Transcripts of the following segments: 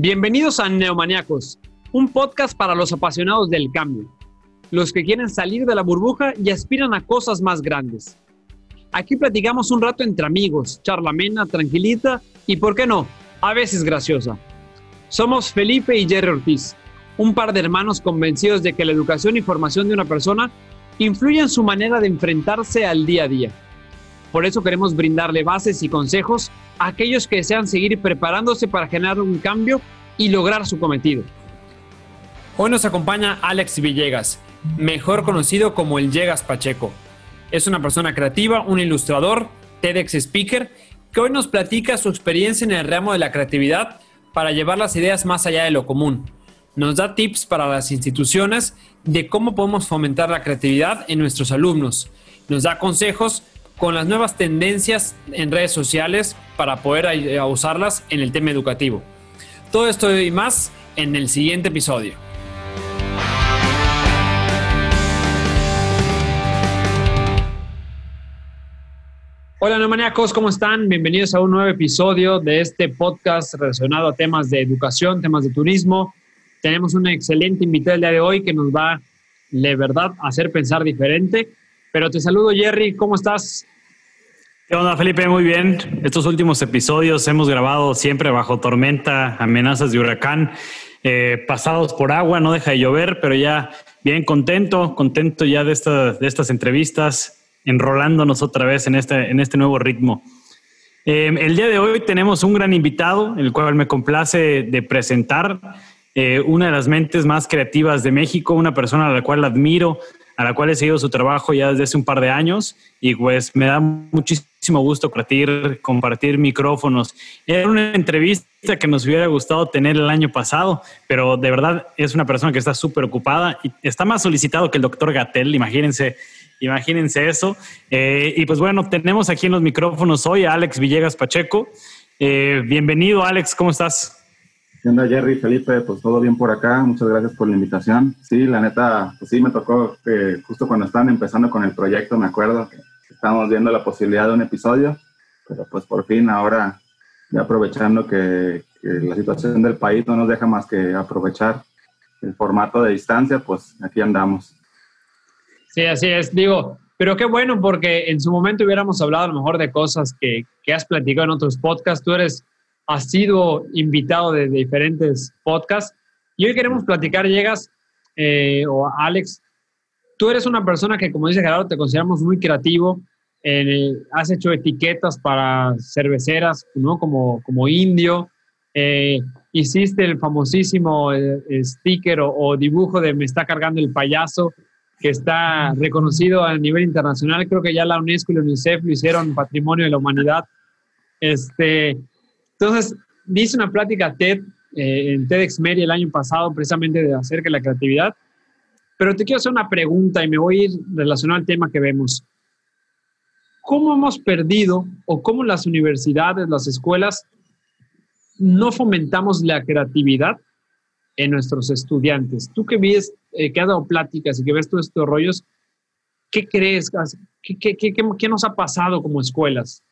Bienvenidos a Neomaniacos, un podcast para los apasionados del cambio, los que quieren salir de la burbuja y aspiran a cosas más grandes. Aquí platicamos un rato entre amigos, charla amena, tranquilita y, ¿por qué no?, a veces graciosa. Somos Felipe y Jerry Ortiz, un par de hermanos convencidos de que la educación y formación de una persona influye en su manera de enfrentarse al día a día. Por eso queremos brindarle bases y consejos a aquellos que desean seguir preparándose para generar un cambio y lograr su cometido. Hoy nos acompaña Alex Villegas, mejor conocido como el Llegas Pacheco. Es una persona creativa, un ilustrador, TEDx speaker, que hoy nos platica su experiencia en el ramo de la creatividad para llevar las ideas más allá de lo común. Nos da tips para las instituciones de cómo podemos fomentar la creatividad en nuestros alumnos. Nos da consejos con las nuevas tendencias en redes sociales para poder usarlas en el tema educativo. Todo esto y más en el siguiente episodio. Hola neumaniacos, ¿cómo están? Bienvenidos a un nuevo episodio de este podcast relacionado a temas de educación, temas de turismo. Tenemos un excelente invitado el día de hoy que nos va de verdad a hacer pensar diferente. Pero te saludo Jerry, ¿cómo estás? ¿Qué onda, Felipe? Muy bien. Estos últimos episodios hemos grabado siempre bajo tormenta, amenazas de huracán, eh, pasados por agua, no deja de llover, pero ya bien contento, contento ya de, estas entrevistas, enrolándonos otra vez en este, este nuevo ritmo. Eh, el día de hoy tenemos un gran invitado, el cual me complace de presentar, eh, una de las mentes más creativas de México, una persona a la cual admiro, a la cual he seguido su trabajo ya desde hace un par de años y pues me da muchísimo gusto compartir, compartir micrófonos. Era una entrevista que nos hubiera gustado tener el año pasado, pero de verdad es una persona que está súper ocupada y está más solicitado que el doctor Gatel, imagínense. Imagínense eso. Eh, y pues bueno, tenemos aquí en los micrófonos hoy a Alex Villegas Pacheco. Eh, bienvenido, Alex, ¿cómo estás? ¿Qué Jerry, Felipe? Pues todo bien por acá. Muchas gracias por la invitación. Sí, la neta, pues sí, me tocó que justo cuando estaban empezando con el proyecto, me acuerdo que estábamos viendo la posibilidad de un episodio, pero pues por fin ahora, ya aprovechando que, la situación del país no nos deja más que aprovechar el formato de distancia, pues aquí andamos. Sí, así es. Digo, pero qué bueno porque en su momento hubiéramos hablado a lo mejor de cosas que, que has platicado en otros podcasts. Tú eres has sido invitado de, diferentes podcasts y hoy queremos platicar, llegas, eh, o Alex, tú eres una persona que, como dice Gerardo, te consideramos muy creativo, eh, has hecho etiquetas para cerveceras, ¿no? Como, como indio, eh, hiciste el famosísimo sticker o, o, dibujo de Me está cargando el payaso, que está reconocido a nivel internacional. Creo que ya la UNESCO y la UNICEF lo hicieron Patrimonio de la Humanidad. Este, entonces, dice una plática TED eh, en TEDx Mary el año pasado precisamente de acerca de la creatividad, pero te quiero hacer una pregunta y me voy a ir relacionado al tema que vemos. ¿Cómo hemos perdido o cómo las universidades, las escuelas, no fomentamos la creatividad en nuestros estudiantes? Tú que ves, eh, que has dado pláticas y que ves todos estos rollos, ¿qué crees? ¿Qué, qué, qué, qué nos ha pasado como escuelas?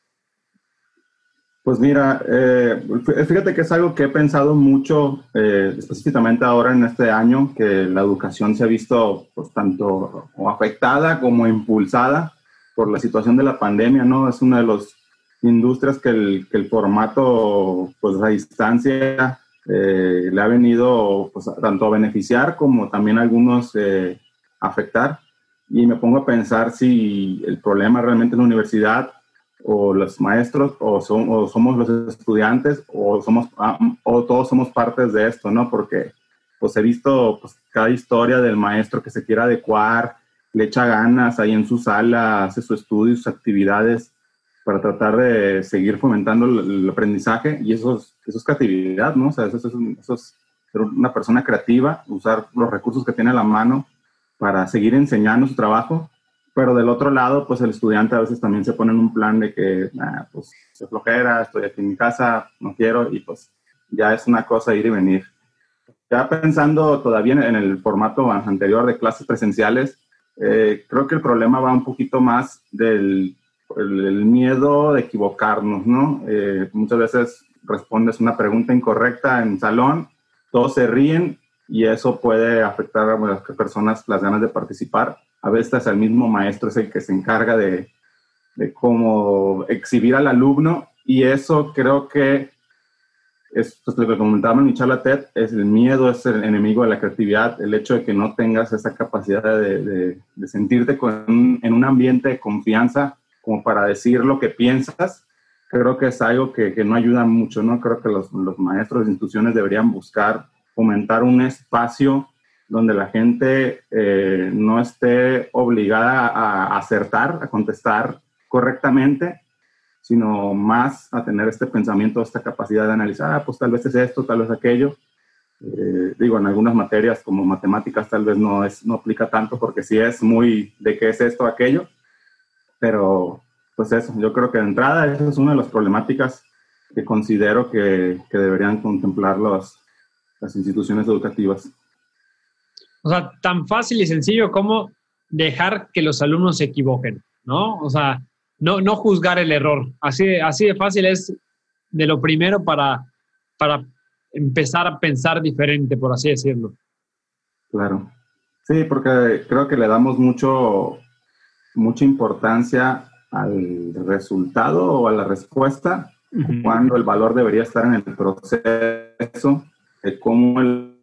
Pues mira, eh, fíjate que es algo que he pensado mucho, eh, específicamente ahora en este año, que la educación se ha visto pues, tanto afectada como impulsada por la situación de la pandemia, ¿no? Es una de las industrias que el, formato, pues a distancia, eh, le ha venido pues, tanto a beneficiar como también a algunos afectar. Y me pongo a pensar si el problema realmente en la universidad o los maestros o, son, somos los estudiantes o somos ah, o todos somos partes de esto, ¿no? Porque pues he visto pues, cada historia del maestro que se quiere adecuar, le echa ganas ahí en su sala, hace su estudio, sus actividades para tratar de seguir fomentando el, aprendizaje y eso es, eso es creatividad, ¿no? O sea, eso, eso es ser una persona creativa, usar los recursos que tiene a la mano para seguir enseñando su trabajo pero del otro lado, pues el estudiante a veces también se pone en un plan de que, pues, se flojera, estoy aquí en mi casa, no quiero, y pues ya es una cosa ir y venir. Ya pensando todavía en el formato anterior de clases presenciales, eh, creo que el problema va un poquito más del el, miedo de equivocarnos, ¿no? Eh, muchas veces respondes una pregunta incorrecta en salón, todos se ríen y eso puede afectar a las personas las ganas de participar. A veces el mismo maestro es el que se encarga de, cómo exhibir al alumno y eso creo que es pues, lo que comentaba en mi charla TED, es el miedo es el enemigo de la creatividad, el hecho de que no tengas esa capacidad de, de, sentirte con, en un ambiente de confianza como para decir lo que piensas, creo que es algo que, que no ayuda mucho, ¿no? Creo que los, los, maestros de instituciones deberían buscar fomentar un espacio donde la gente eh, no esté obligada a acertar, a contestar correctamente, sino más a tener este pensamiento, esta capacidad de analizar, ah, pues tal vez es esto, tal vez aquello. Eh, digo, en algunas materias como matemáticas tal vez no, es, no aplica tanto porque sí es muy de qué es esto, aquello, pero pues eso, yo creo que de entrada esa es una de las problemáticas que considero que, que deberían contemplar los, las instituciones educativas. O sea, tan fácil y sencillo como dejar que los alumnos se equivoquen, ¿no? O sea, no, no juzgar el error. Así, así de fácil es de lo primero para, para empezar a pensar diferente, por así decirlo. Claro. Sí, porque creo que le damos mucho, mucha importancia al resultado o a la respuesta, cuando el valor debería estar en el proceso de cómo el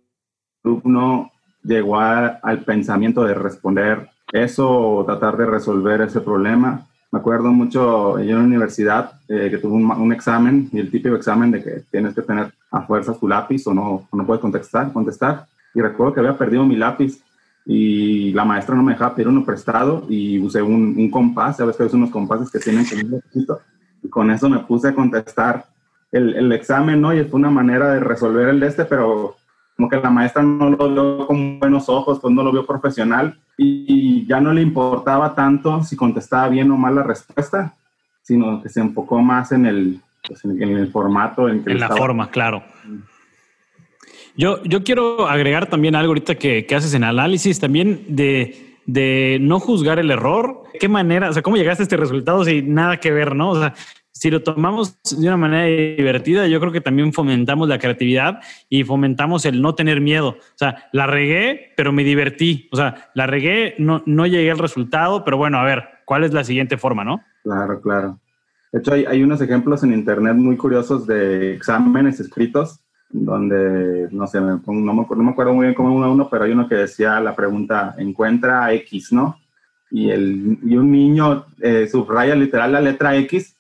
alumno llegó al pensamiento de responder eso o tratar de resolver ese problema me acuerdo mucho, yo en la universidad, eh, que tuve un, examen, y el típico examen de que tienes que tener a fuerza tu lápiz o no, no puedes contestar, contestar. Y recuerdo que había perdido mi lápiz y la maestra no me dejaba pedir uno prestado y usé un, un compás, sabes que hay unos compases que tienen que un y con eso me puse a contestar el, el, examen, ¿no? Y fue una manera de resolver el de este, pero como que la maestra no lo vio con buenos ojos, pues no lo vio profesional y ya no le importaba tanto si contestaba bien o mal la respuesta, sino que se enfocó más en el, pues, en, el formato. En, que en la forma, claro. Yo, yo quiero agregar también algo ahorita que, que haces en análisis también de, de no juzgar el error. ¿Qué manera, o sea, cómo llegaste a este resultado sin nada que ver, no? O sea, si lo tomamos de una manera divertida, yo creo que también fomentamos la creatividad y fomentamos el no tener miedo. O sea, la regué, pero me divertí. O sea, la regué, no, no llegué al resultado, pero bueno, a ver, ¿cuál es la siguiente forma, no? Claro, claro. De hecho, hay, hay unos ejemplos en Internet muy curiosos de exámenes escritos donde, no sé, no, me, no me acuerdo muy bien cómo uno a uno, pero hay uno que decía la pregunta, encuentra X, ¿no? Y, el, y un niño eh, subraya literal la letra X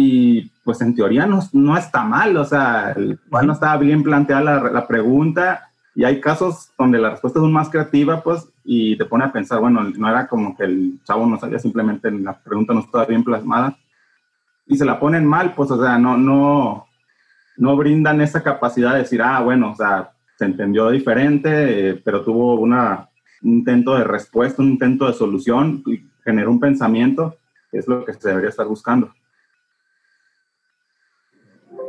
y pues en teoría no, no está mal, o sea, no estaba bien planteada la, la, pregunta y hay casos donde la respuesta es aún más creativa, pues, y te pone a pensar, bueno, no era como que el chavo no sabía, simplemente la pregunta no estaba bien plasmada y se la ponen mal, pues, o sea, no, no, no brindan esa capacidad de decir, ah, bueno, o sea, se entendió diferente, eh, pero tuvo una, un intento de respuesta, un intento de solución y generó un pensamiento, que es lo que se debería estar buscando.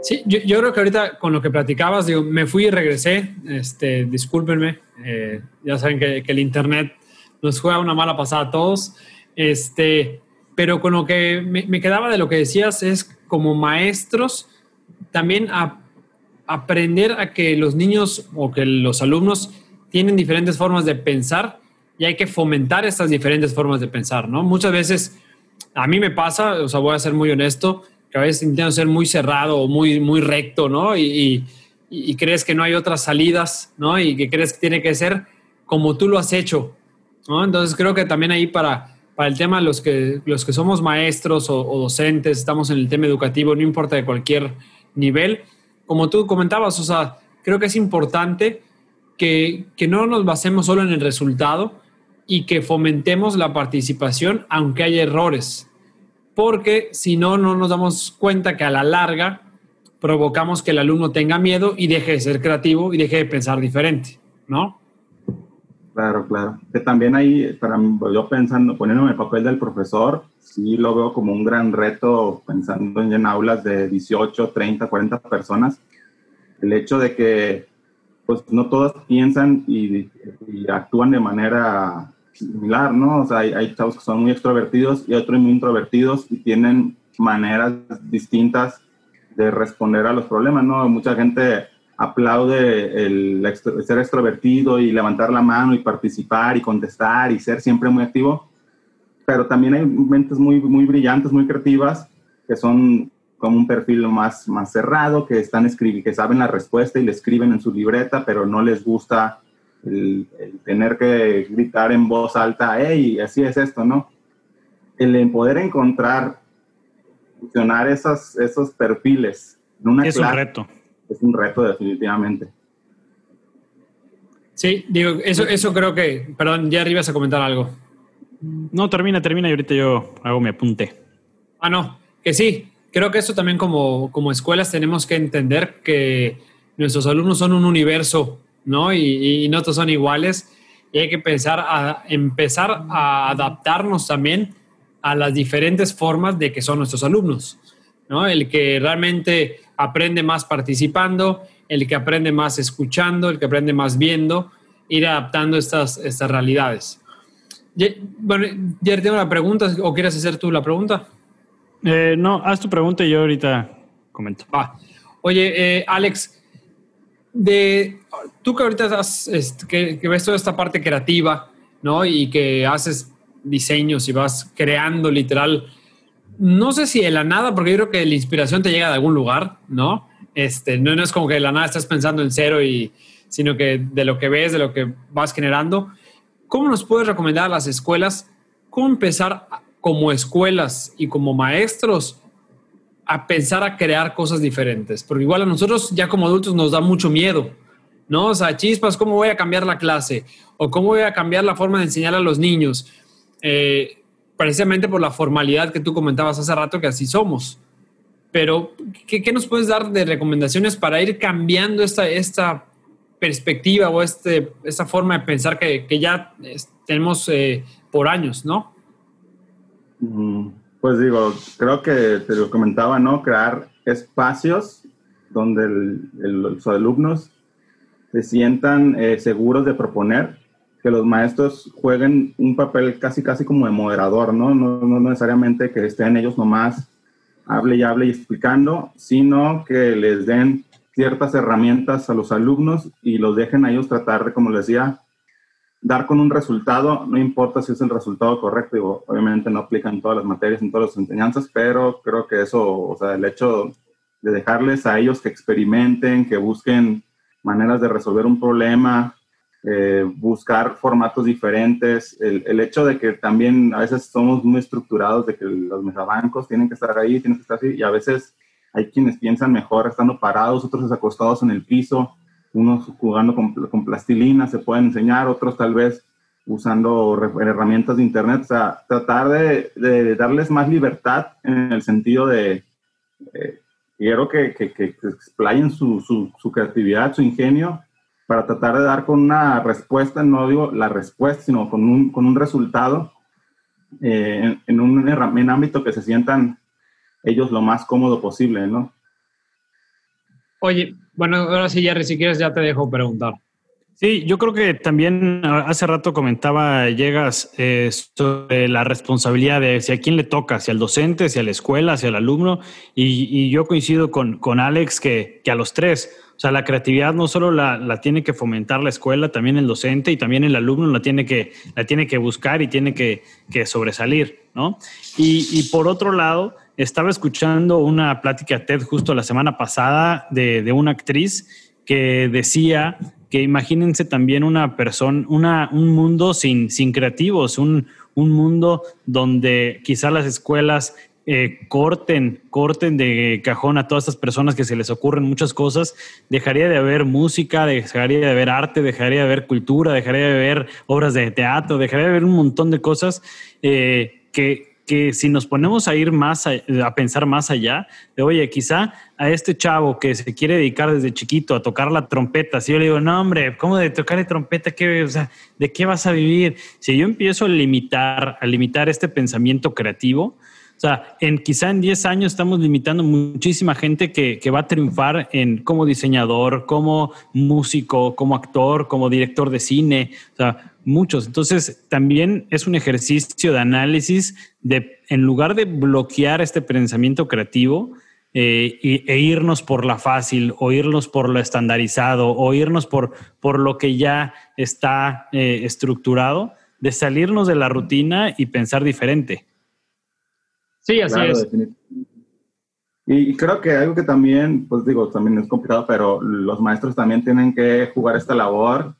Sí, yo, yo, creo que ahorita con lo que platicabas, digo, me fui y regresé, este, discúlpenme, eh, ya saben que, que, el Internet nos juega una mala pasada a todos, este, pero con lo que me, me quedaba de lo que decías es como maestros, también a, aprender a que los niños o que los alumnos tienen diferentes formas de pensar y hay que fomentar estas diferentes formas de pensar, ¿no? Muchas veces, a mí me pasa, o sea, voy a ser muy honesto, que a veces intentan ser muy cerrado o muy, muy recto, ¿no? Y, y, crees que no hay otras salidas, ¿no? Y que crees que tiene que ser como tú lo has hecho, ¿no? Entonces creo que también ahí para, para el tema, los que, los que somos maestros o, o docentes, estamos en el tema educativo, no importa de cualquier nivel, como tú comentabas, o sea, creo que es importante que, que no nos basemos solo en el resultado y que fomentemos la participación aunque haya errores, porque si no, no nos damos cuenta que a la larga provocamos que el alumno tenga miedo y deje de ser creativo y deje de pensar diferente, ¿no? Claro, claro. Que también ahí, yo pensando, poniéndome el papel del profesor, sí lo veo como un gran reto pensando en aulas de 18, 30, 40 personas. El hecho de que pues no todas piensan y, y actúan de manera similar, ¿no? O sea, hay, chavos que son muy extrovertidos y otros muy introvertidos y tienen maneras distintas de responder a los problemas, ¿no? Mucha gente aplaude el, ser extrovertido y levantar la mano y participar y contestar y ser siempre muy activo, pero también hay mentes muy, muy brillantes, muy creativas, que son como un perfil más, más cerrado, que, están escribiendo, que saben la respuesta y le escriben en su libreta, pero no les gusta el, tener que gritar en voz alta, hey, así es esto, ¿no? El poder encontrar, funcionar esos, esos perfiles en una es un reto es un reto definitivamente. Sí, digo, eso, eso creo que, perdón, ya arriba a comentar algo. No, termina, termina y ahorita yo hago mi apunte. Ah, no, que sí, creo que eso también como, como escuelas tenemos que entender que nuestros alumnos son un universo, ¿no? Y, y no todos son iguales y hay que pensar a empezar a adaptarnos también a las diferentes formas de que son nuestros alumnos, ¿no? El que realmente aprende más participando, el que aprende más escuchando, el que aprende más viendo, ir adaptando estas, estas realidades. Bueno, ya tengo una pregunta, o quieres hacer tú la pregunta? Eh, no, haz tu pregunta y yo ahorita comento. Oye, eh, Alex, de, tú que ahorita que, ves toda esta parte creativa, ¿no? Y que haces diseños y vas creando literal no sé si de la nada, porque yo creo que la inspiración te llega de algún lugar, ¿no? Este, no, es como que de la nada estás pensando en cero, y, sino que de lo que ves, de lo que vas generando. ¿Cómo nos puedes recomendar a las escuelas cómo empezar como escuelas y como maestros a pensar a crear cosas diferentes? Porque igual a nosotros ya como adultos nos da mucho miedo, ¿no? O sea, chispas, ¿cómo voy a cambiar la clase? ¿O cómo voy a cambiar la forma de enseñar a los niños? Eh, precisamente por la formalidad que tú comentabas hace rato que así somos. Pero, ¿qué, qué nos puedes dar de recomendaciones para ir cambiando esta, esta perspectiva o este, esta forma de pensar que, que ya tenemos eh, por años, ¿no? Pues digo, creo que te lo comentaba, ¿no? Crear espacios donde los alumnos se sientan eh, seguros de proponer que los maestros jueguen un papel casi, casi como de moderador, ¿no? No, no necesariamente que estén ellos nomás hable y hable y explicando, sino que les den ciertas herramientas a los alumnos y los dejen a ellos tratar de, como les decía, dar con un resultado, no importa si es el resultado correcto, obviamente no aplican todas las materias, en todas las enseñanzas, pero creo que eso, o sea, el hecho de dejarles a ellos que experimenten, que busquen maneras de resolver un problema, eh, buscar formatos diferentes, el, el, hecho de que también a veces somos muy estructurados, de que los mesabancos tienen que estar ahí, tienen que estar así, y a veces hay quienes piensan mejor estando parados, otros acostados en el piso, unos jugando con, con plastilina, se pueden enseñar, otros tal vez usando herramientas de internet, o sea, tratar de, darles más libertad en el sentido de, eh, quiero que, que, que explayen su, su, creatividad, su ingenio, para tratar de dar con una respuesta, no digo la respuesta, sino con un, con un resultado eh, en, un en ámbito que se sientan ellos lo más cómodo posible, ¿no? Oye, bueno, ahora sí, Jerry, si quieres ya te dejo preguntar. Sí, yo creo que también hace rato comentaba, llegas eh, sobre la responsabilidad de si a quién le toca, si al docente, si a la escuela, si al alumno, y, y yo coincido con, con Alex que, que, a los tres, o sea, la creatividad no solo la, la, tiene que fomentar la escuela, también el docente y también el alumno la tiene que, la tiene que buscar y tiene que, que sobresalir, ¿no? Y, y, por otro lado, estaba escuchando una plática TED justo la semana pasada de, una actriz que decía que imagínense también una persona, una, un mundo sin, sin creativos, un, un mundo donde quizá las escuelas eh, corten, corten de cajón a todas estas personas que se les ocurren muchas cosas, dejaría de haber música, dejaría de haber arte, dejaría de haber cultura, dejaría de haber obras de teatro, dejaría de haber un montón de cosas eh, que, que si nos ponemos a ir más, a, a, pensar más allá, de oye, quizá a este chavo que se quiere dedicar desde chiquito a tocar la trompeta, si yo le digo, no, hombre, ¿cómo de tocar la trompeta? ¿Qué, o sea, ¿De qué vas a vivir? Si yo empiezo a limitar, a limitar este pensamiento creativo, o sea, en, quizá en 10 años estamos limitando muchísima gente que, que, va a triunfar en como diseñador, como músico, como actor, como director de cine, o sea, muchos. Entonces, también es un ejercicio de análisis de, en lugar de bloquear este pensamiento creativo, eh, e irnos por la fácil, o irnos por lo estandarizado, o irnos por, por lo que ya está eh, estructurado, de salirnos de la rutina y pensar diferente. Sí, así es. Y creo que algo que también, pues digo, también es complicado, pero los maestros también tienen que jugar esta labor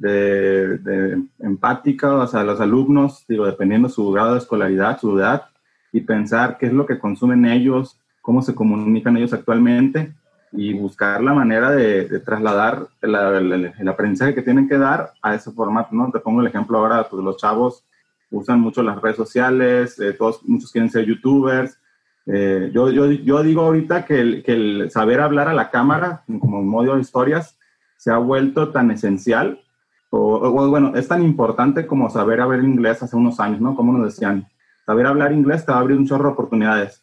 de, de empática, sea, los alumnos, digo, dependiendo su grado de escolaridad, su edad, y pensar qué es lo que consumen ellos, cómo se comunican ellos actualmente y buscar la manera de, trasladar el, aprendizaje que tienen que dar a ese formato, ¿no? Te pongo el ejemplo ahora, pues los chavos usan mucho las redes sociales, eh, todos, muchos quieren ser youtubers. Eh, yo, yo, yo, digo ahorita que el, que el saber hablar a la cámara, como modo de historias, se ha vuelto tan esencial o, bueno, es tan importante como saber hablar inglés hace unos años, ¿no? Como nos decían, saber hablar inglés te va a abrir un chorro de oportunidades.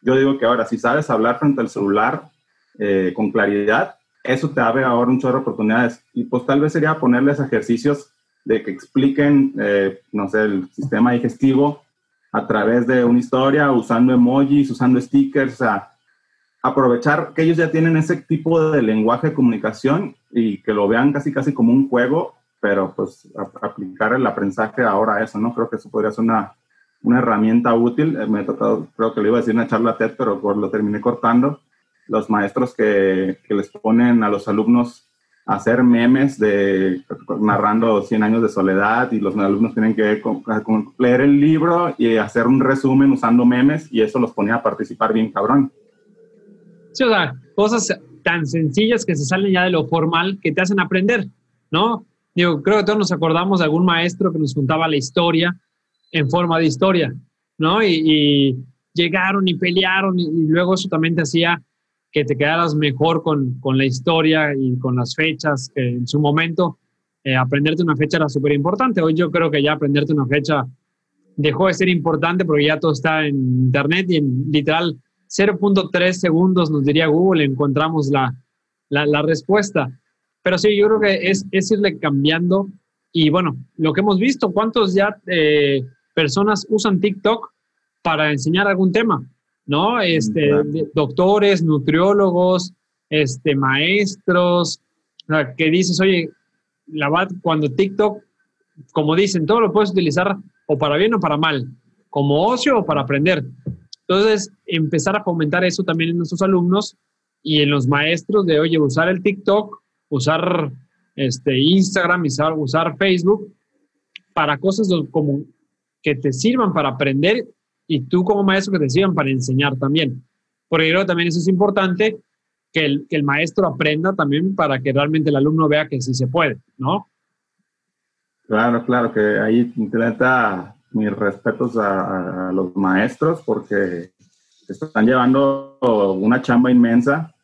Yo digo que ahora, si sabes hablar frente al celular eh, con claridad, eso te abre ahora un chorro de oportunidades. Y pues tal vez sería ponerles ejercicios de que expliquen, eh, no sé, el sistema digestivo a través de una historia, usando emojis, usando stickers, o sea, aprovechar que ellos ya tienen ese tipo de lenguaje de comunicación y que lo vean casi casi como un juego pero pues aplicar el aprendizaje ahora a eso, ¿no? Creo que eso podría ser una, una herramienta útil. Eh, me he creo que le iba a decir una charla TED, pero por lo terminé cortando. Los maestros que, que les ponen a los alumnos a hacer memes de narrando 100 años de soledad y los alumnos tienen que leer el libro y hacer un resumen usando memes y eso los ponía a participar bien cabrón. Sí, o sea, cosas tan sencillas que se salen ya de lo formal que te hacen aprender, ¿no? Digo, creo que todos nos acordamos de algún maestro que nos contaba la historia en forma de historia, ¿no? Y, llegaron y pelearon y, luego eso también te hacía que te quedaras mejor con, con la historia y con las fechas, que en su momento eh, aprenderte una fecha era súper importante. Hoy yo creo que ya aprenderte una fecha dejó de ser importante porque ya todo está en internet y en literal 0.3 segundos nos diría Google encontramos la, la, la respuesta. Pero sí, yo creo que es, es irle cambiando. Y bueno, lo que hemos visto, ¿cuántos ya eh, personas usan TikTok para enseñar algún tema? ¿No? Este, doctores, nutriólogos, este, maestros, que dices, oye, la verdad, cuando TikTok, como dicen, todo lo puedes utilizar o para bien o para mal, como ocio o para aprender. Entonces, empezar a fomentar eso también en nuestros alumnos y en los maestros de, oye, usar el TikTok usar este, Instagram, usar, usar Facebook para cosas como que te sirvan para aprender y tú como maestro que te sirvan para enseñar también. Porque creo que también eso es importante, que el, que el maestro aprenda también para que realmente el alumno vea que sí se puede, ¿no? Claro, claro, que ahí neta mis respetos a, los maestros porque están llevando una chamba inmensa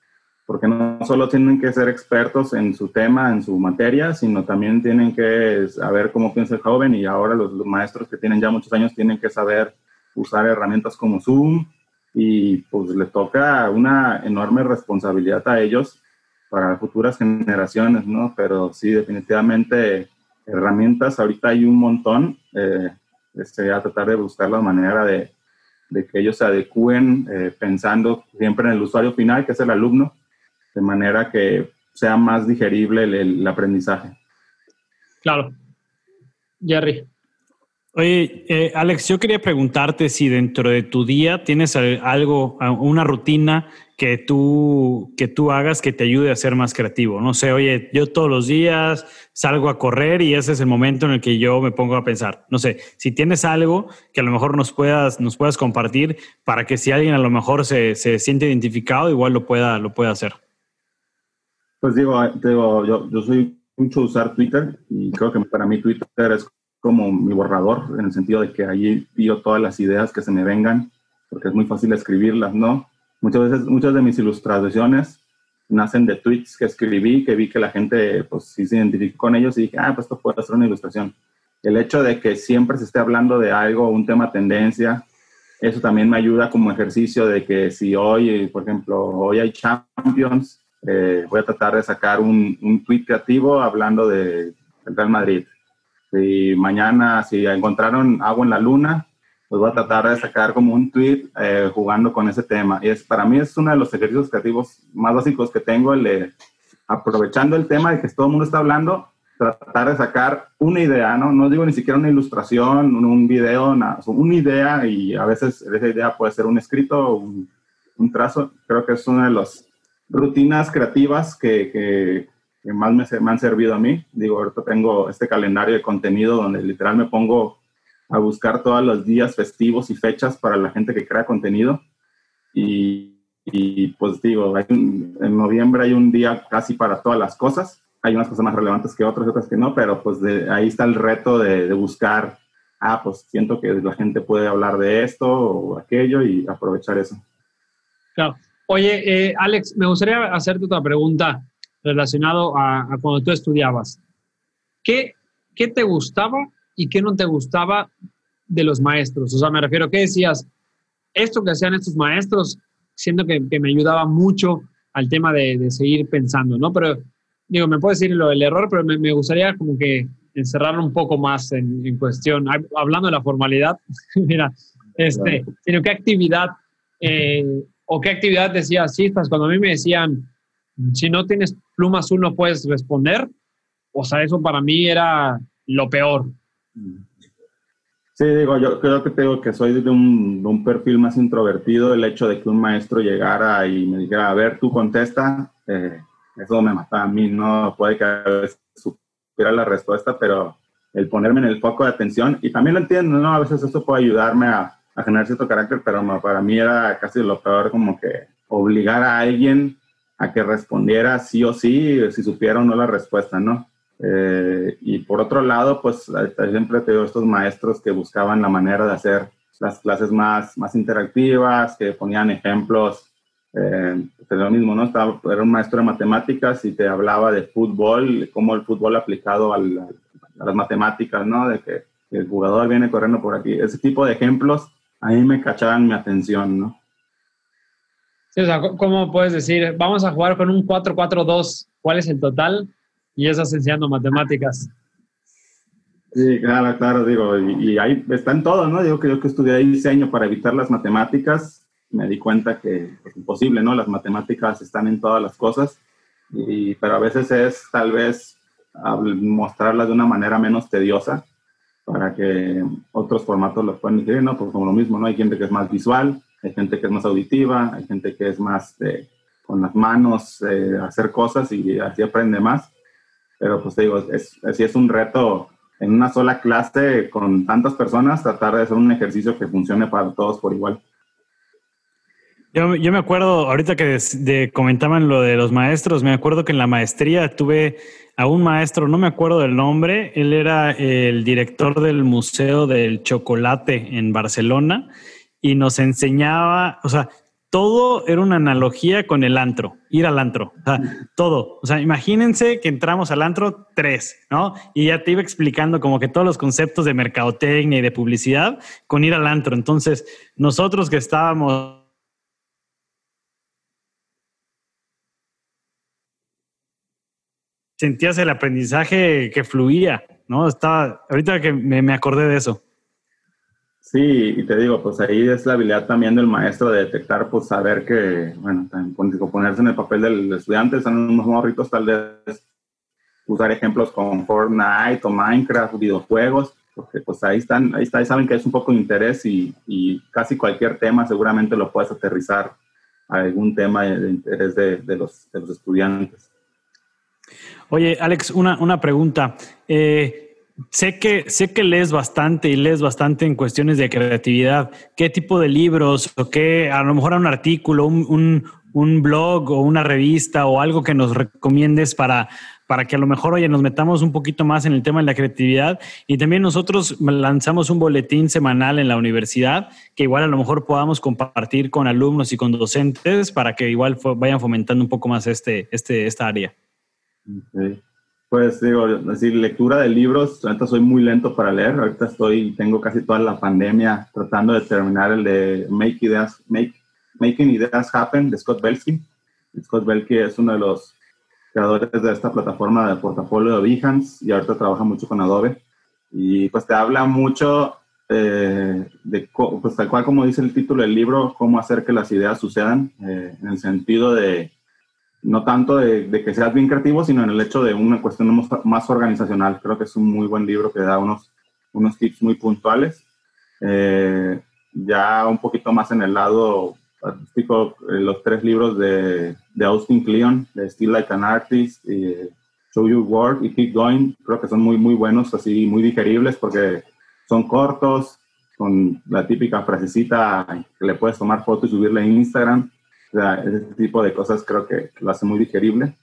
porque no solo tienen que ser expertos en su tema, en su materia, sino también tienen que saber cómo piensa el joven y ahora los, maestros que tienen ya muchos años tienen que saber usar herramientas como Zoom y pues le toca una enorme responsabilidad a ellos para futuras generaciones, ¿no? Pero sí, definitivamente herramientas, ahorita hay un montón, eh, este, a tratar de buscar la manera de, de que ellos se adecúen eh, pensando siempre en el usuario final, que es el alumno, de manera que sea más digerible el, aprendizaje. Claro. Jerry. Oye, eh, Alex, yo quería preguntarte si dentro de tu día tienes algo, una rutina que tú, que tú hagas que te ayude a ser más creativo. No sé, oye, yo todos los días salgo a correr y ese es el momento en el que yo me pongo a pensar. No sé, si tienes algo que a lo mejor nos puedas, nos puedas compartir para que si alguien a lo mejor se, se siente identificado, igual lo pueda, lo pueda hacer. Pues digo, digo yo, yo soy mucho usar Twitter y creo que para mí Twitter es como mi borrador, en el sentido de que allí pido todas las ideas que se me vengan, porque es muy fácil escribirlas, ¿no? Muchas veces, muchas de mis ilustraciones nacen de tweets que escribí, que vi que la gente, pues sí se identificó con ellos y dije, ah, pues esto puede ser una ilustración. El hecho de que siempre se esté hablando de algo, un tema tendencia, eso también me ayuda como ejercicio de que si hoy, por ejemplo, hoy hay Champions, eh, voy a tratar de sacar un, un tweet creativo hablando de, del Real Madrid. Y mañana, si encontraron agua en la luna, pues voy a tratar de sacar como un tweet eh, jugando con ese tema. Y es, para mí es uno de los ejercicios creativos más básicos que tengo, el aprovechando el tema de que todo el mundo está hablando, tratar de sacar una idea, ¿no? No digo ni siquiera una ilustración, un, video, nada, una idea y a veces esa idea puede ser un escrito, un, un trazo. Creo que es una de las rutinas creativas que, que, más me, me, han servido a mí. Digo, ahorita tengo este calendario de contenido donde literal me pongo a buscar todos los días festivos y fechas para la gente que crea contenido. Y, y pues digo, en noviembre hay un día casi para todas las cosas hay unas cosas más relevantes que otras, otras que no, pero pues de, ahí está el reto de, buscar, ah, pues siento que la gente puede hablar de esto o aquello y aprovechar eso. Claro. Oye, eh, Alex, me gustaría hacerte otra pregunta relacionado a, cuando tú estudiabas. ¿Qué, ¿Qué te gustaba y qué no te gustaba de los maestros? O sea, me refiero, ¿qué decías? Esto que hacían estos maestros, siento que, que me ayudaba mucho al tema de, de, seguir pensando, ¿no? Pero digo, me puedes decir lo del error, pero me, gustaría como que encerrarlo un poco más en, cuestión, hablando de la formalidad, mira, este, sino qué actividad eh, o qué actividad decías, sí, cuando a mí me decían, si no tienes pluma azul no puedes responder, o sea, eso para mí era lo peor. Sí, digo, yo creo que tengo que soy de un, de un, perfil más introvertido. El hecho de que un maestro llegara y me dijera, a ver, tú contesta, eh, eso me mataba a mí, no puede que a veces supiera la respuesta, pero el ponerme en el foco de atención, y también lo entiendo, ¿no? A veces eso puede ayudarme a, a generar cierto carácter, pero para mí era casi lo peor como que obligar a alguien a que respondiera sí o sí, si supiera o no la respuesta, ¿no? Eh, y por otro lado, pues siempre tengo estos maestros que buscaban la manera de hacer las clases más, más interactivas, que ponían ejemplos eh, lo mismo, ¿no? Estaba, era un maestro de matemáticas y te hablaba de fútbol, cómo el fútbol aplicado a las matemáticas, ¿no? De que el jugador viene corriendo por aquí. Ese tipo de ejemplos a mí me cachaban mi atención, ¿no? Sí, o sea, ¿cómo puedes decir, vamos a jugar con un 4-4-2, ¿cuál es el total? Y estás enseñando matemáticas. Sí, claro, claro, digo, y, y, ahí está en todo, ¿no? Digo que yo que estudié diseño para evitar las matemáticas, me di cuenta que es imposible, ¿no? Las matemáticas están en todas las cosas, y, pero a veces es tal vez mostrarlas de una manera menos tediosa para que otros formatos lo puedan decir, ¿no? Pues como lo mismo, ¿no? Hay gente que es más visual, hay gente que es más auditiva, hay gente que es más con las manos eh, hacer cosas y así aprende más. Pero pues te digo, es, así es un reto en una sola clase con tantas personas, tratar de hacer un ejercicio que funcione para todos por igual. Yo, me acuerdo, ahorita que comentaban lo de los maestros, me acuerdo que en la maestría tuve a un maestro, no me acuerdo del nombre, él era el director del Museo del Chocolate en Barcelona y nos enseñaba, o sea, todo era una analogía con el antro, ir al antro, o sea, todo. O sea, imagínense que entramos al antro tres, ¿no? Y ya te iba explicando como que todos los conceptos de mercadotecnia y de publicidad con ir al antro. Entonces, nosotros que estábamos sentías el aprendizaje que fluía, ¿no? Estaba, ahorita que me, acordé de eso. Sí, y te digo, pues ahí es la habilidad también del maestro de detectar, pues saber que, bueno, ponerse en el papel del estudiante, son unos morritos, tal vez usar ejemplos con Fortnite o Minecraft, videojuegos, porque pues ahí están, ahí está, ahí saben que es un poco de interés y, casi cualquier tema seguramente lo puedes aterrizar a algún tema de interés de los estudiantes. Oye, Alex, una, una pregunta. Eh, sé, que, sé que lees bastante y lees bastante en cuestiones de creatividad. ¿Qué tipo de libros o qué, a lo mejor un artículo, un, un, blog o una revista o algo que nos recomiendes para, para que a lo mejor, oye, nos metamos un poquito más en el tema de la creatividad. Y también nosotros lanzamos un boletín semanal en la universidad que igual a lo mejor podamos compartir con alumnos y con docentes para que igual vayan fomentando un poco más este, este, esta área. Pues digo, decir, lectura de libros, ahorita soy muy lento para leer, ahorita estoy, tengo casi toda la pandemia tratando de terminar el de Make Ideas, Make, Making Ideas Happen de Scott Belsky. Scott Belsky es uno de los creadores de esta plataforma de portafolio de Behance y ahorita trabaja mucho con Adobe. Y pues te habla mucho eh, de, pues tal cual como dice el título del libro, cómo hacer que las ideas sucedan, eh, en el sentido de, no tanto de, que seas bien creativo, sino en el hecho de una cuestión más organizacional. Creo que es un muy buen libro que da unos, unos tips muy puntuales. Eh, ya un poquito más en el lado artístico, los tres libros de, de Austin Kleon, de Still Like an Artist, y Show Your Work y Keep Going, creo que son muy, muy buenos, así muy digeribles porque son cortos, con la típica frasecita que le puedes tomar foto y subirla en Instagram. O sea, ese tipo de cosas creo que, lo hace muy digerible.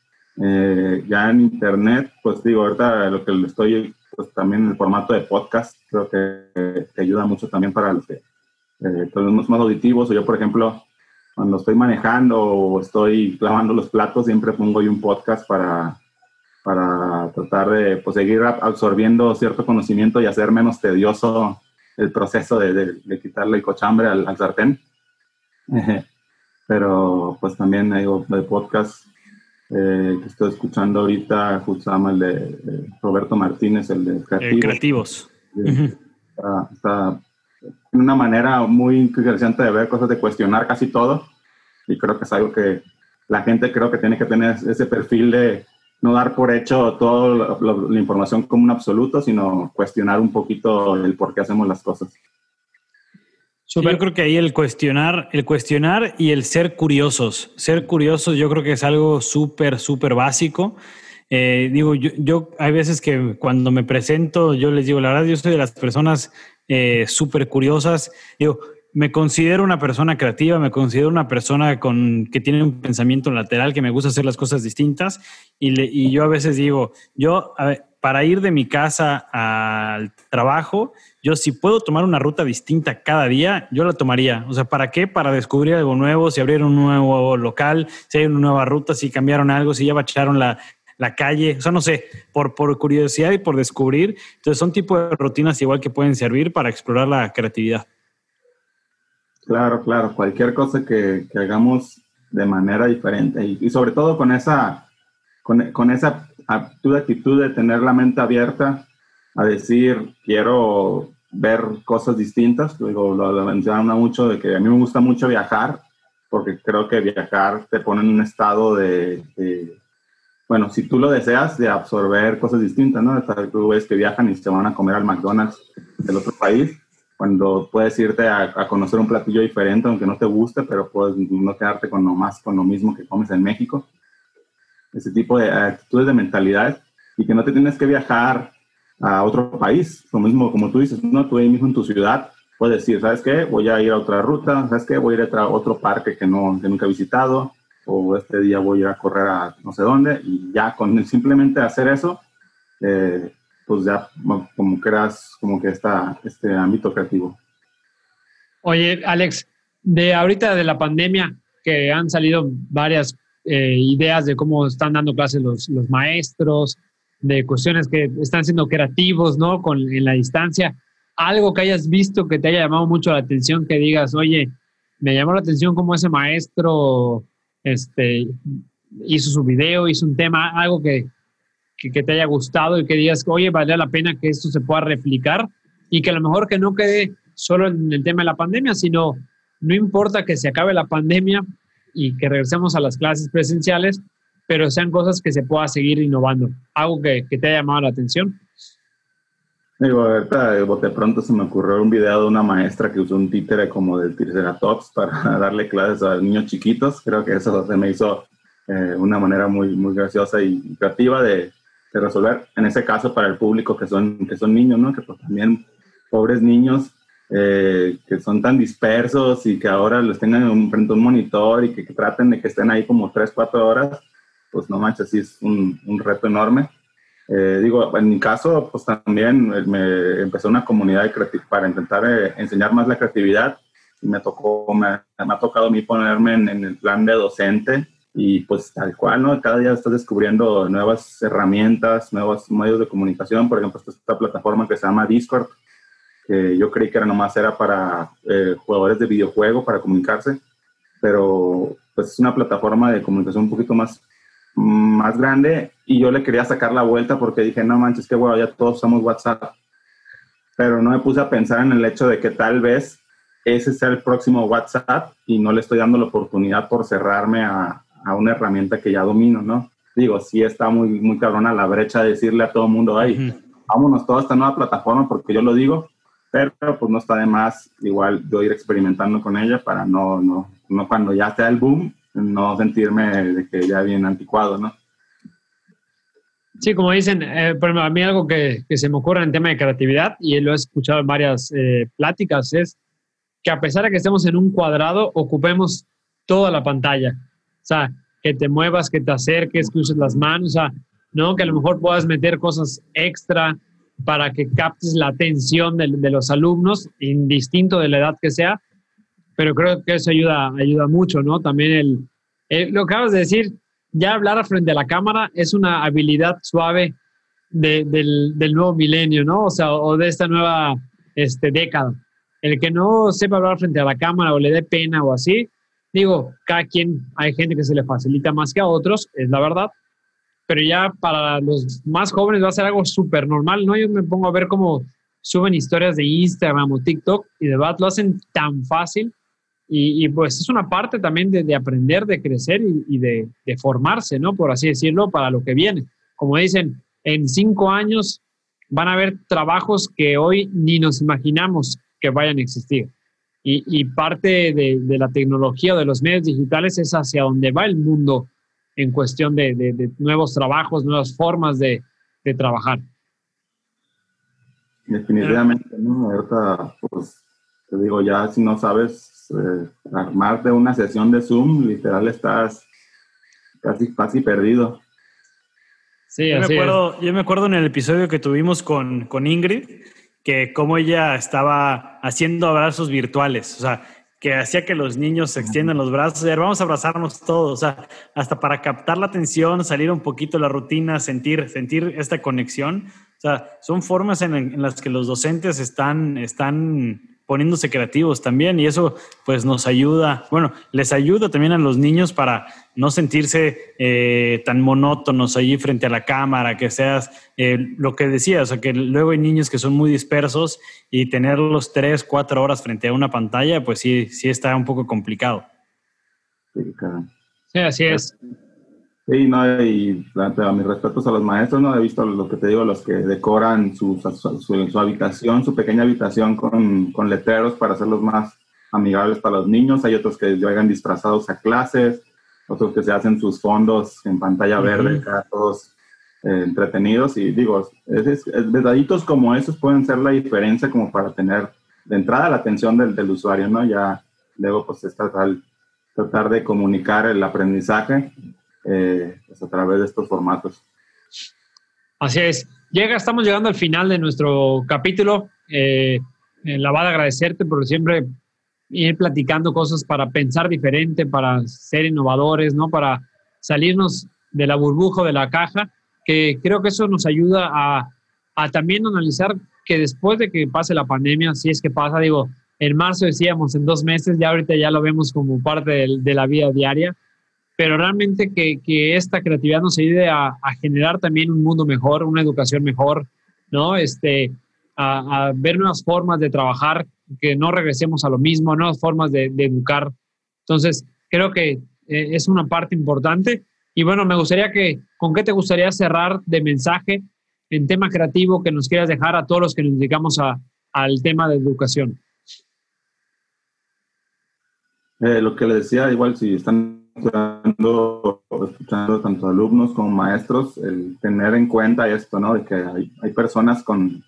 Eh, ya en internet, pues digo, ahorita lo que estoy, pues también el formato de podcast, creo que, que ayuda mucho también para los que eh, tenemos más auditivos. O yo, por ejemplo, cuando estoy manejando o estoy lavando los platos, siempre pongo yo un podcast para, para tratar de pues, seguir absorbiendo cierto conocimiento y hacer menos tedioso el proceso de, de, quitarle el cochambre al, sartén. Pero pues también hay de podcast eh, que estoy escuchando ahorita, justo el de, Roberto Martínez, el de eh, Creativos. Está, en una manera muy interesante de ver cosas, de cuestionar casi todo. Y creo que es algo que la gente creo que tiene que tener ese perfil de no dar por hecho toda la información como un absoluto, sino cuestionar un poquito el por qué hacemos las cosas. Yo creo que ahí el cuestionar, el cuestionar y el ser curiosos. Ser curiosos yo creo que es algo súper, súper básico. Eh, digo, yo, yo, hay veces que cuando me presento, yo les digo, la verdad, yo soy de las personas eh, súper curiosas. Digo, me considero una persona creativa, me considero una persona con, que tiene un pensamiento lateral, que me gusta hacer las cosas distintas. Y, yo a veces digo, yo para ir de mi casa al trabajo, yo si puedo tomar una ruta distinta cada día, yo la tomaría. O sea, ¿para qué? Para descubrir algo nuevo, si abrieron un nuevo local, si hay una nueva ruta, si cambiaron algo, si ya bacharon la, la calle, o sea, no sé, por, por curiosidad y por descubrir. Entonces son tipo de rutinas igual que pueden servir para explorar la creatividad. Claro, claro, cualquier cosa que, hagamos de manera diferente y, sobre todo con esa, con, esa actitud, actitud de tener la mente abierta a decir, quiero ver cosas distintas. Digo, lo, lo menciona mucho de que a mí me gusta mucho viajar porque creo que viajar te pone en un estado de, bueno, si tú lo deseas, de absorber cosas distintas, ¿no? Tú ves que viajan y se van a comer al McDonald's del otro país cuando puedes irte a, conocer un platillo diferente, aunque no te guste, pero puedes no quedarte con lo más, con lo mismo que comes en México. Ese tipo de actitudes de mentalidad y que no te tienes que viajar a otro país. Lo mismo, como tú dices, no, tú ahí mismo en tu ciudad puedes decir, ¿sabes qué? Voy a ir a otra ruta, ¿sabes qué? Voy a ir a otro parque que, no, que nunca he visitado, o este día voy a ir a correr a no sé dónde, y ya con simplemente hacer eso, eh, pues ya como creas como que está este ámbito creativo. Oye, Alex, de ahorita de la pandemia, que han salido varias eh, ideas de cómo están dando clases los, maestros, de cuestiones que están siendo creativos, ¿no? Con, en la distancia. Algo que hayas visto que te haya llamado mucho la atención, que digas, oye, me llamó la atención cómo ese maestro este, hizo su video, hizo un tema, algo que, que, te haya gustado y que digas, oye, vale la pena que esto se pueda replicar y que a lo mejor que no quede solo en el tema de la pandemia, sino no importa que se acabe la pandemia y que regresemos a las clases presenciales, pero sean cosas que se pueda seguir innovando. Algo que, que te haya llamado la atención. Digo, ahorita de pronto se me ocurrió un video de una maestra que usó un títere como del Triceratops para darle clases a niños chiquitos. Creo que eso se me hizo eh, una manera muy, muy graciosa y creativa de, de resolver, en ese caso para el público que son, que son niños, ¿no? Que pues también pobres niños eh, que son tan dispersos y que ahora los tengan frente a un monitor y que, traten de que estén ahí como 3, 4 horas, pues no manches, sí es un, un reto enorme. Eh, digo, en mi caso, pues también me empecé una comunidad para intentar eh, enseñar más la creatividad y me tocó, me, me, ha tocado a mí ponerme en, en el plan de docente y pues tal cual, ¿no? Cada día estás descubriendo nuevas herramientas, nuevos medios de comunicación. Por ejemplo, esta plataforma que se llama Discord, que yo creí que era nomás era para eh, jugadores de videojuego, para comunicarse, pero pues es una plataforma de comunicación un poquito más, más grande y yo le quería sacar la vuelta porque dije, no manches, que bueno, ya todos usamos WhatsApp. pero no me puse a pensar en el hecho de que tal vez ese sea el próximo WhatsApp y no le estoy dando la oportunidad por cerrarme a, a una herramienta que ya domino, ¿no? Digo, sí está muy, muy cabrona la brecha de decirle a todo el mundo, ay, vámonos toda esta nueva plataforma porque yo lo digo, pero pues no está de más igual yo ir experimentando con ella para no, no, no cuando ya sea el boom, no sentirme de que ya viene anticuado, ¿no? Sí, como dicen, eh, a mí algo que, que, se me ocurre en tema de creatividad, y lo he escuchado en varias eh, pláticas, es que a pesar de que estemos en un cuadrado, ocupemos toda la pantalla. O sea, que te muevas, que te acerques, que uses las manos, o sea, ¿no? Que a lo mejor puedas meter cosas extra para que captes la atención de, los alumnos, indistinto de la edad que sea, pero creo que eso ayuda, ayuda mucho, ¿no? También el, lo que acabas de decir, ya hablar frente a la cámara es una habilidad suave del, del, nuevo milenio, ¿no? O sea, o de esta nueva este, década. El que no sepa hablar frente a la cámara o le dé pena o así, digo, cada quien, hay gente que se le facilita más que a otros, es la verdad, pero ya para los más jóvenes va a ser algo súper normal, ¿no? Yo me pongo a ver cómo suben historias de Instagram o TikTok y de verdad lo hacen tan fácil y, pues es una parte también de, aprender, de crecer y, de, formarse, ¿no? Por así decirlo, para lo que viene. Como dicen, en cinco años van a haber trabajos que hoy ni nos imaginamos que vayan a existir. Y, parte de, la tecnología de los medios digitales es hacia donde va el mundo en cuestión de, nuevos trabajos, nuevas formas de, trabajar. Definitivamente, ¿no? Ahorita, pues, te digo, ya si no sabes eh, armar de una sesión de Zoom, literal estás casi, casi perdido. Sí, yo, me acuerdo, yo me acuerdo en el episodio que tuvimos con, con Ingrid, que como ella estaba haciendo abrazos virtuales, o sea, que hacía que los niños se extiendan los brazos, y vamos a abrazarnos todos, o sea, hasta para captar la atención, salir un poquito de la rutina, sentir, sentir esta conexión. O sea, son formas en, en las que los docentes están, están poniéndose creativos también y eso pues nos ayuda, bueno, les ayuda también a los niños para no sentirse eh, tan monótonos allí frente a la cámara, que seas eh, lo que decías, o sea, que luego hay niños que son muy dispersos y tenerlos tres, cuatro horas frente a una pantalla, pues sí, sí está un poco complicado. Sí, así es. Sí, no, y a mis respetos a los maestros, no he visto lo que te digo, los que decoran su, su, habitación, su pequeña habitación con, con, letreros para hacerlos más amigables para los niños. Hay otros que llegan disfrazados a clases, otros que se hacen sus fondos en pantalla verde, todos eh, entretenidos. Y digo, es, detallitos como esos pueden ser la diferencia como para tener de entrada la atención del, del usuario, ¿no? Ya luego pues es tratar, tratar de comunicar el aprendizaje eh, pues, a través de estos formatos. Así es. Llega, estamos llegando al final de nuestro capítulo. Eh, eh, la va a agradecerte por siempre ir platicando cosas para pensar diferente, para ser innovadores, ¿no? Para salirnos de la burbuja, de la caja, que creo que eso nos ayuda a, también analizar que después de que pase la pandemia, si es que pasa, digo, en marzo decíamos en dos meses, ya ahorita ya lo vemos como parte de la vida diaria, pero realmente que, que esta creatividad nos ayude a, a, generar también un mundo mejor, una educación mejor, ¿no? Este, a, ver nuevas formas de trabajar, que no regresemos a lo mismo, nuevas formas de, de educar. Entonces, creo que eh, es una parte importante. Y bueno, me gustaría que, ¿con qué te gustaría cerrar de mensaje en tema creativo que nos quieras dejar a todos los que nos dedicamos a, al tema de educación? Eh, lo que le decía, igual si están escuchando, escuchando tanto alumnos como maestros, el tener en cuenta esto, ¿no? De que hay, hay personas con,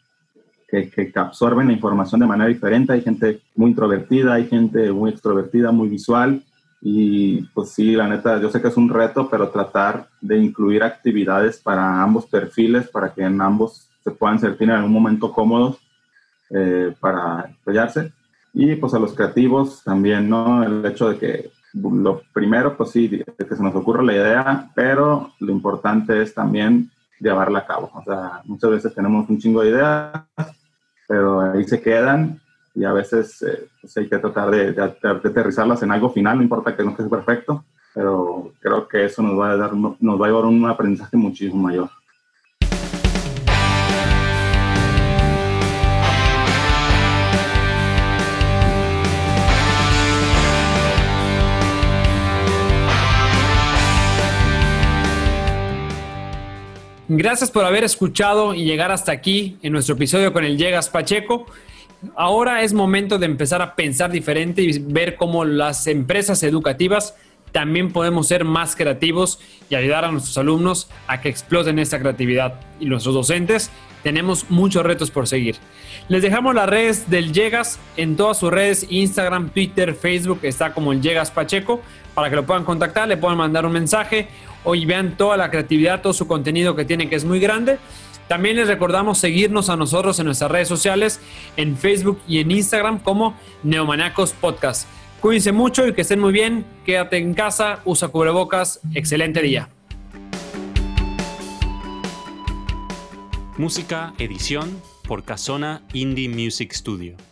que, que, absorben la información de manera diferente, hay gente muy introvertida, hay gente muy extrovertida, muy visual, y pues sí, la neta, yo sé que es un reto, pero tratar de incluir actividades para ambos perfiles, para que en ambos se puedan sentir en algún momento cómodos eh, para apoyarse. Y pues a los creativos también, ¿no? El hecho de que lo primero, pues sí, que se nos ocurra la idea, pero lo importante es también llevarla a cabo. O sea, muchas veces tenemos un chingo de ideas, pero ahí se quedan y a veces eh, pues hay que tratar de, de, aterrizarlas en algo final, no importa que no quede perfecto, pero creo que eso nos va a dar, nos va a llevar un aprendizaje muchísimo mayor. Gracias por haber escuchado y llegar hasta aquí en nuestro episodio con el Llegas Pacheco. Ahora es momento de empezar a pensar diferente y ver cómo las empresas educativas también podemos ser más creativos y ayudar a nuestros alumnos a que exploten esta creatividad. Y nuestros docentes tenemos muchos retos por seguir. Les dejamos las redes del Llegas en todas sus redes, Instagram, Twitter, Facebook, está como el Llegas Pacheco, para que lo puedan contactar, le puedan mandar un mensaje o vean toda la creatividad, todo su contenido que tiene, que es muy grande. También les recordamos seguirnos a nosotros en nuestras redes sociales, en Facebook y en Instagram como Neomaniacos Podcast. Cuídense mucho y que estén muy bien. Quédate en casa, usa cubrebocas. Excelente día. Música, edición por Casona Indie Music Studio.